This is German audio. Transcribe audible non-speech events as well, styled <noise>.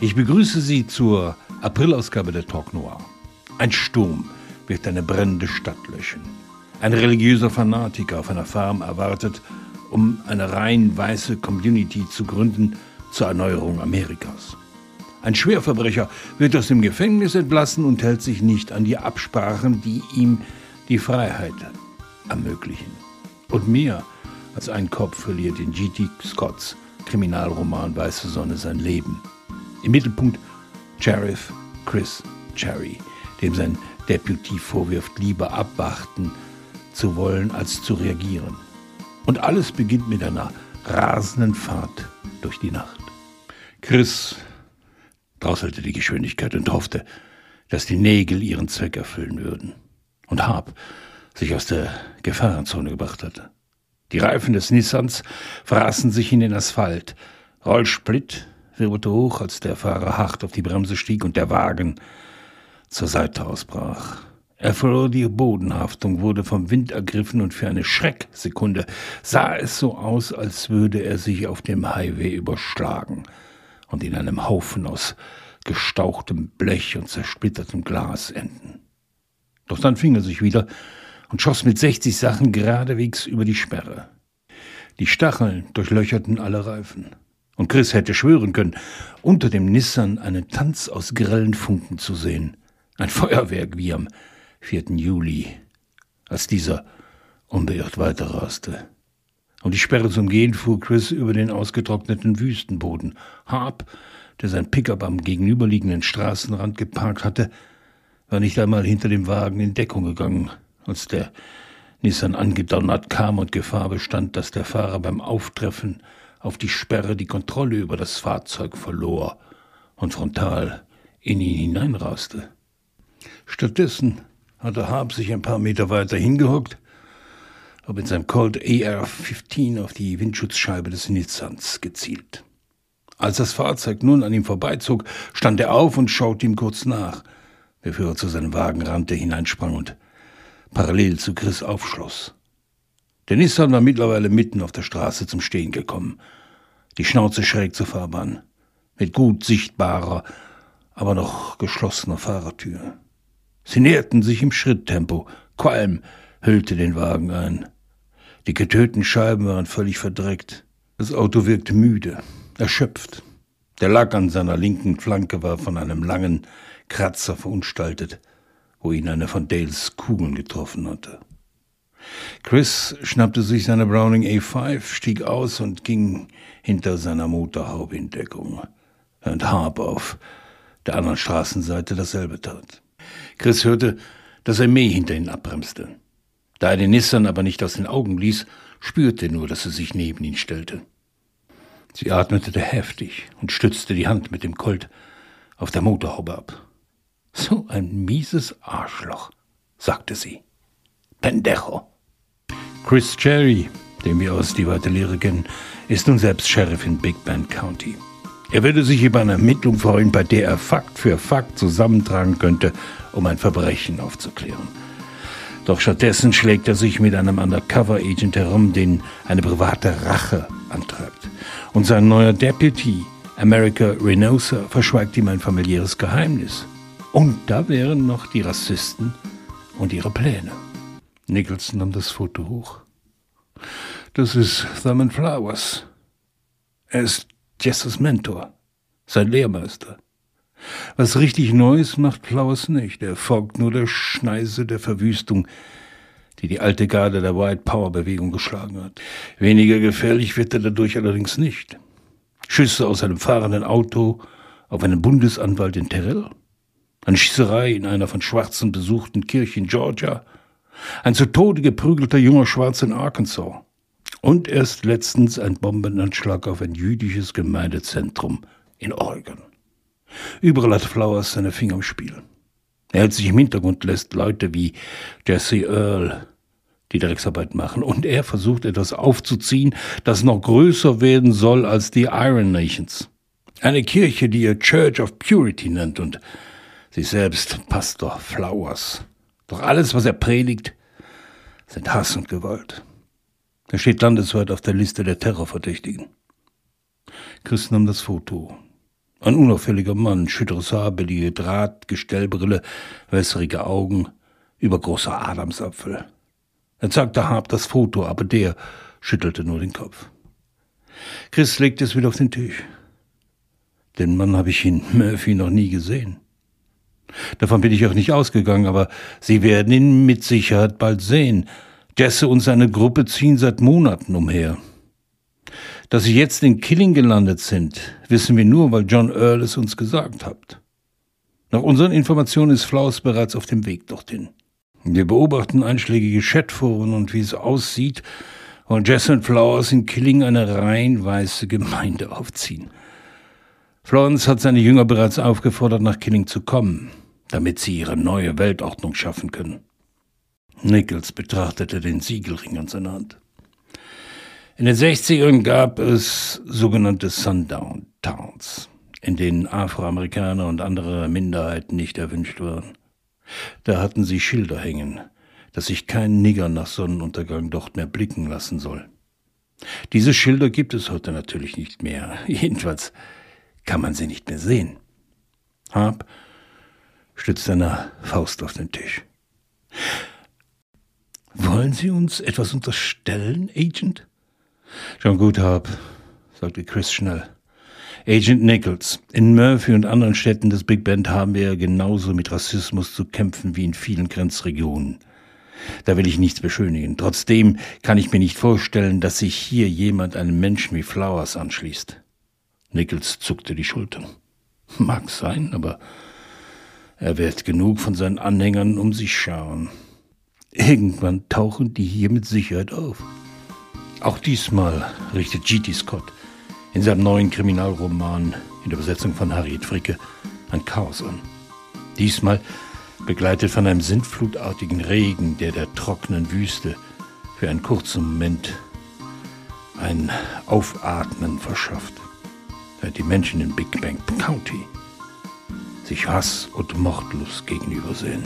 Ich begrüße Sie zur Aprilausgabe der Talk Noir. Ein Sturm wird eine brennende Stadt löschen. Ein religiöser Fanatiker auf einer Farm erwartet, um eine rein weiße Community zu gründen zur Erneuerung Amerikas. Ein Schwerverbrecher wird aus dem Gefängnis entlassen und hält sich nicht an die Absprachen, die ihm die Freiheit ermöglichen. Und mehr als ein Kopf verliert in G.T. Scotts Kriminalroman Weiße Sonne sein Leben. Im Mittelpunkt Sheriff Chris Cherry, dem sein Deputy vorwirft, lieber abwarten zu wollen, als zu reagieren. Und alles beginnt mit einer rasenden Fahrt durch die Nacht. Chris drosselte die Geschwindigkeit und hoffte, dass die Nägel ihren Zweck erfüllen würden. Und Hab sich aus der Gefahrenzone gebracht hatte. Die Reifen des Nissans fraßen sich in den Asphalt. Rollsplit wirbelte hoch, als der Fahrer hart auf die Bremse stieg und der Wagen zur Seite ausbrach. Er verlor die Bodenhaftung, wurde vom Wind ergriffen und für eine Schrecksekunde sah es so aus, als würde er sich auf dem Highway überschlagen und in einem Haufen aus gestauchtem Blech und zersplittertem Glas enden. Doch dann fing er sich wieder und schoss mit 60 Sachen geradewegs über die Sperre. Die Stacheln durchlöcherten alle Reifen. Und Chris hätte schwören können, unter dem Nissan einen Tanz aus grellen Funken zu sehen. Ein Feuerwerk wie am 4. Juli, als dieser unbeirrt weiterraste. Um die Sperre zu umgehen, fuhr Chris über den ausgetrockneten Wüstenboden. Harp, der sein Pickup am gegenüberliegenden Straßenrand geparkt hatte, war nicht einmal hinter dem Wagen in Deckung gegangen, als der Nissan angedonnert kam und Gefahr bestand, dass der Fahrer beim Auftreffen auf die Sperre die Kontrolle über das Fahrzeug verlor und frontal in ihn hineinraste. Stattdessen hatte Harp sich ein paar Meter weiter hingehockt und mit seinem Colt AR-15 auf die Windschutzscheibe des Nissans gezielt. Als das Fahrzeug nun an ihm vorbeizog, stand er auf und schaute ihm kurz nach, bevor er zu seinem Wagen rannte, hineinsprang und parallel zu Chris aufschloss. Der Nissan war mittlerweile mitten auf der Straße zum Stehen gekommen, die Schnauze schräg zur Fahrbahn, mit gut sichtbarer, aber noch geschlossener Fahrertür. Sie näherten sich im Schritttempo, Qualm hüllte den Wagen ein. Die getönten Scheiben waren völlig verdreckt. Das Auto wirkte müde, erschöpft. Der Lack an seiner linken Flanke war von einem langen Kratzer verunstaltet, wo ihn eine von Dales Kugeln getroffen hatte. Chris schnappte sich seine Browning A5, stieg aus und ging hinter seiner Motorhaube in Deckung, während Harp auf der anderen Straßenseite dasselbe tat. Chris hörte, dass er May hinter ihn abbremste. Da er den Nissan aber nicht aus den Augen ließ, spürte er nur, dass er sich neben ihn stellte. Sie atmete heftig und stützte die Hand mit dem Colt auf der Motorhaube ab. So ein mieses Arschloch, sagte sie. Pendejo. Chris Cherry, den wir aus Die weite Lehre kennen, ist nun selbst Sheriff in Big Bend County. Er würde sich über eine Ermittlung freuen, bei der er Fakt für Fakt zusammentragen könnte, um ein Verbrechen aufzuklären. Doch stattdessen schlägt er sich mit einem Undercover-Agent herum, den eine private Rache antreibt. Und sein neuer Deputy, America Reynosa, verschweigt ihm ein familiäres Geheimnis. Und da wären noch die Rassisten und ihre Pläne. Nicholson nahm das Foto hoch. Das ist Thurman Flowers. Er ist Jesses Mentor, sein Lehrmeister. Was richtig Neues macht Flowers nicht. Er folgt nur der Schneise der Verwüstung, die die alte Garde der White Power Bewegung geschlagen hat. Weniger gefährlich wird er dadurch allerdings nicht. Schüsse aus einem fahrenden Auto auf einen Bundesanwalt in Terrell, eine Schießerei in einer von Schwarzen besuchten Kirche in Georgia, ein zu Tode geprügelter junger Schwarz in Arkansas und erst letztens ein Bombenanschlag auf ein jüdisches Gemeindezentrum in Oregon. Überall hat Flowers seine Finger im Spiel. Er hält sich im Hintergrund, lässt Leute wie Jesse Earl die Drecksarbeit machen und er versucht etwas aufzuziehen, das noch größer werden soll als die Iron Nations. Eine Kirche, die er Church of Purity nennt und sich selbst Pastor Flowers. Doch alles, was er predigt, sind Hass und Gewalt. Er steht landesweit auf der Liste der Terrorverdächtigen. Chris nahm das Foto. Ein unauffälliger Mann, schütteres Haar, billige Drahtgestellbrille, wässrige Augen, übergroßer Adamsapfel. Er zeigte Hab das Foto, aber der schüttelte nur den Kopf. Chris legte es wieder auf den Tisch. Den Mann habe ich in Murphy noch nie gesehen. Davon bin ich auch nicht ausgegangen, aber Sie werden ihn mit Sicherheit bald sehen. Jesse und seine Gruppe ziehen seit Monaten umher. Dass Sie jetzt in Killing gelandet sind, wissen wir nur, weil John Earl es uns gesagt hat. Nach unseren Informationen ist Flaus bereits auf dem Weg dorthin. Wir beobachten einschlägige Chatforen und wie es aussieht, wollen Jess und Flowers in Killing eine rein weiße Gemeinde aufziehen. Florence hat seine Jünger bereits aufgefordert, nach Killing zu kommen, damit sie ihre neue Weltordnung schaffen können. Nichols betrachtete den Siegelring an seiner Hand. In den 60ern gab es sogenannte Sundown Towns, in denen Afroamerikaner und andere Minderheiten nicht erwünscht waren. Da hatten sie Schilder hängen, dass sich kein Nigger nach Sonnenuntergang dort mehr blicken lassen soll. Diese Schilder gibt es heute natürlich nicht mehr. <laughs> Jedenfalls kann man sie nicht mehr sehen. Hab stützt seine Faust auf den Tisch. Wollen Sie uns etwas unterstellen, Agent? Schon gut, Hab, sagte Chris schnell. Agent Nichols, in Murphy und anderen Städten des Big Bend haben wir genauso mit Rassismus zu kämpfen wie in vielen Grenzregionen. Da will ich nichts beschönigen. Trotzdem kann ich mir nicht vorstellen, dass sich hier jemand einem Menschen wie Flowers anschließt. Nichols zuckte die Schultern. Mag sein, aber er wird genug von seinen Anhängern um sich schauen. Irgendwann tauchen die hier mit Sicherheit auf. Auch diesmal richtet G.T. Scott in seinem neuen Kriminalroman in der Besetzung von Harriet Fricke ein Chaos an. Diesmal begleitet von einem sintflutartigen Regen, der der trockenen Wüste für einen kurzen Moment ein Aufatmen verschafft, während die Menschen in Big Bang County sich Hass und Mordlust gegenübersehen.